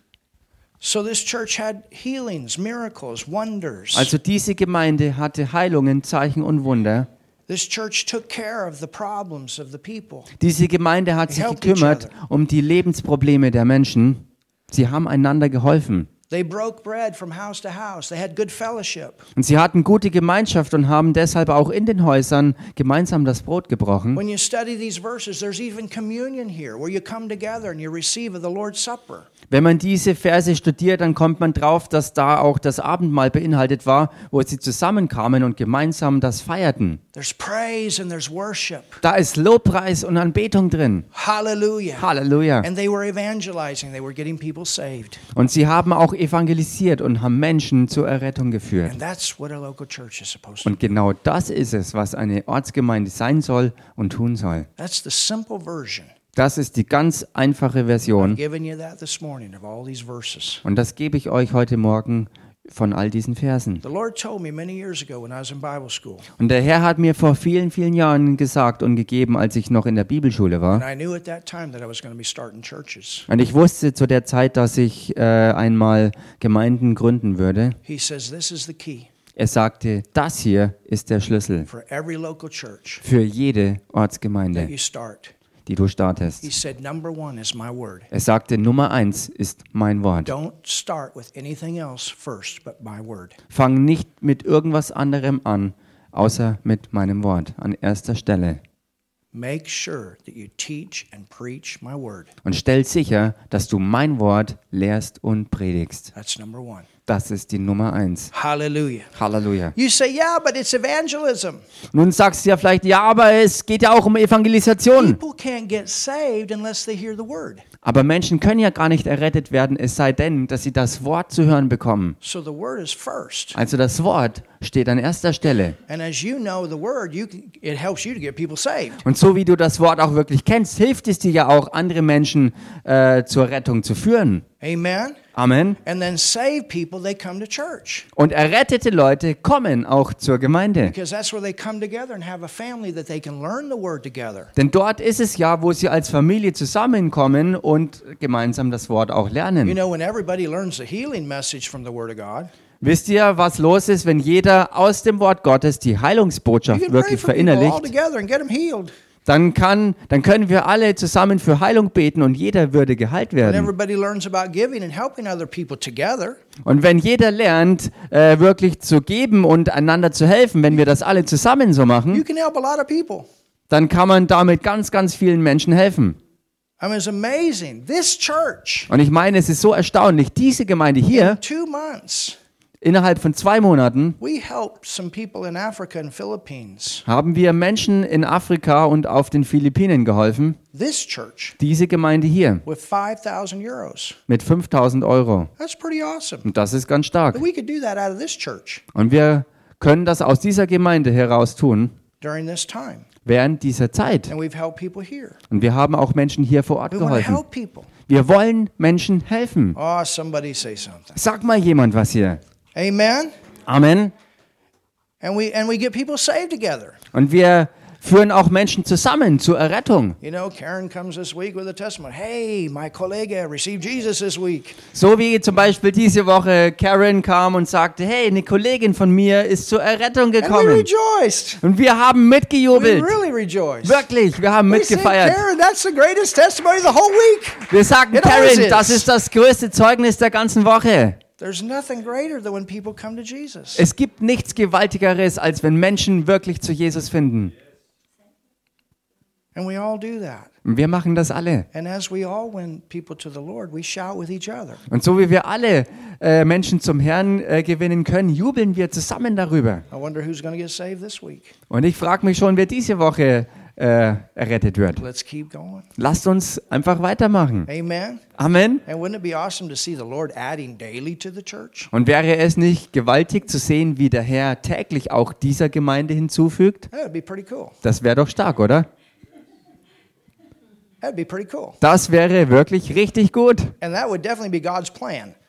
So this church had healings, miracles, wonders. Also diese Gemeinde hatte Heilungen, Zeichen und Wunder. This church took care of the problems of the people. Diese Gemeinde hat sich gekümmert um die Lebensprobleme der Menschen. Sie haben einander geholfen. They broke bread from house to house. They had good fellowship. Und sie hatten gute Gemeinschaft und haben deshalb auch in den Häusern gemeinsam das Brot gebrochen. When you study these verses, there's even communion here where you come together and you receive of the Lord's Supper. Wenn man diese Verse studiert, dann kommt man drauf, dass da auch das Abendmahl beinhaltet war, wo sie zusammenkamen und gemeinsam das feierten. There's praise and there's worship. Da ist Lobpreis und Anbetung drin. Hallelujah. Halleluja. And they were evangelizing, they were getting people saved. Und sie haben auch evangelisiert und haben Menschen zur Errettung geführt. And that's what a local church is supposed to do. Und genau das ist es, was eine Ortsgemeinde sein soll und tun soll. That's the simple version. Das ist die ganz einfache Version. giving you that this morning of all these verses. Und das gebe ich euch heute Morgen von all diesen Versen. Und der Herr hat mir vor vielen, vielen Jahren gesagt und gegeben, als ich noch in der Bibelschule war. Und ich wusste zu der Zeit, dass ich äh, einmal Gemeinden gründen würde. Er sagte, das hier ist der Schlüssel für jede Ortsgemeinde. Die du He startest. said, Number one is my word. Er sagte, Nummer eins ist mein Wort. Don't start with anything else first but my word. Fang nicht mit irgendwas anderem an, außer mit meinem Wort an erster Stelle. Make sure that you teach and preach my word. Und stell sicher, dass du mein Wort lehrst und predigst. That's number one. Das ist die Nummer eins. Hallelujah. Halleluja. You say, Yeah, but it's evangelism. Nun sagst du ja vielleicht, ja, aber es geht ja auch um Evangelisation. People can't get saved unless they hear the word. Aber Menschen können ja gar nicht errettet werden, es sei denn, dass sie das Wort zu hören bekommen. Also das Wort steht an erster Stelle. Und so wie du das Wort auch wirklich kennst, hilft es dir ja auch, andere Menschen äh, zur Rettung zu führen. Amen. Amen. And then save people, they come to church. Und errettete Leute kommen auch zur Gemeinde. Because that's where they come together and have a family that they can learn the word together. Denn dort ist es ja, wo sie als Familie zusammenkommen und gemeinsam das Wort auch You lernen. know, when everybody learns the healing message from the word of God, Wisst ihr, was los ist, wenn jeder aus dem Wort Gottes die you Heilungsbotschaft wirklich verinnerlicht? Dann, kann, dann können wir alle zusammen für Heilung beten und jeder würde geheilt werden. Und wenn jeder lernt, äh, wirklich zu geben und einander zu helfen, wenn wir das alle zusammen so machen, dann kann man damit ganz, ganz vielen Menschen helfen. Und ich meine, es ist so erstaunlich, diese Gemeinde hier, in two months, innerhalb von zwei Monaten haben wir Menschen in Afrika und auf den Philippinen geholfen. Diese Gemeinde hier with 5,000 euros. mit 5000 Euro. Und das ist ganz stark. Und wir können das aus dieser Gemeinde heraus tun, während dieser Zeit. And we've helped people here. Und wir haben auch Menschen hier vor Ort geholfen. help people. Wir wollen Menschen helfen. Something. Sag mal jemand was hier. Amen. Amen. And we and we get people saved together. Und wir führen auch Menschen zusammen zur Errettung. You know, Karen comes this week with a testimony. Hey, my colleague received Jesus this week. So wie zum Beispiel diese Woche Karen kam und sagte, hey, eine Kollegin von mir ist zur Errettung And we gekommen. rejoiced. Und wir haben We mitgejubelt. really rejoiced. Wirklich, wir haben We said, mitgefeiert. Karen, that's the greatest testimony the whole week. Wir It always Karen, das ist das größte Zeugnis der ganzen Woche. There's nothing greater than when people come to Jesus. Es gibt nichts Gewaltigeres, als wenn Menschen wirklich zu Jesus finden. And we all do that. Wir machen das alle. And as we all win people to the Lord, we shout with each other. Und so wie wir alle äh, Menschen zum Herrn äh, gewinnen können, jubeln wir zusammen darüber. I wonder who's going to get saved this week. Und ich frage mich schon, wer diese Woche äh, errettet wird. Lasst uns einfach weitermachen. Amen. Amen. Und wäre es nicht gewaltig zu sehen, wie der Herr täglich auch dieser Gemeinde hinzufügt? Das wäre doch stark, oder? Das wäre wirklich richtig gut.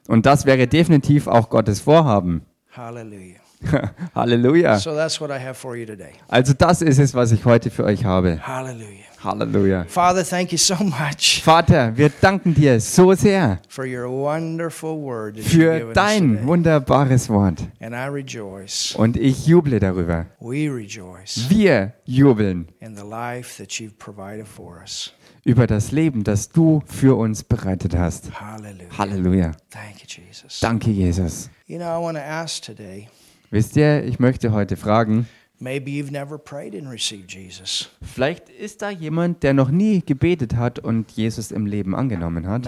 Und das wäre definitiv auch Gottes Vorhaben. Hallelujah. [laughs] Halleluja. So that's what I have for you today. Also das ist es, was ich heute für euch habe. Hallelujah. Halleluja. Father, thank you so much Vater, wir danken dir so sehr for your wonderful word für dein wunderbares Wort. And I rejoice. Und ich juble darüber. We rejoice Wir jubeln in the life that you've provided for us. über das Leben, das du für uns bereitet hast. Hallelujah. Halleluja. Thank you, Jesus. Danke, Jesus. You know, I want to ask today Wisst ihr, ich möchte heute fragen, maybe you've never prayed and received Jesus. vielleicht ist da jemand, der noch nie gebetet hat und Jesus im Leben angenommen hat.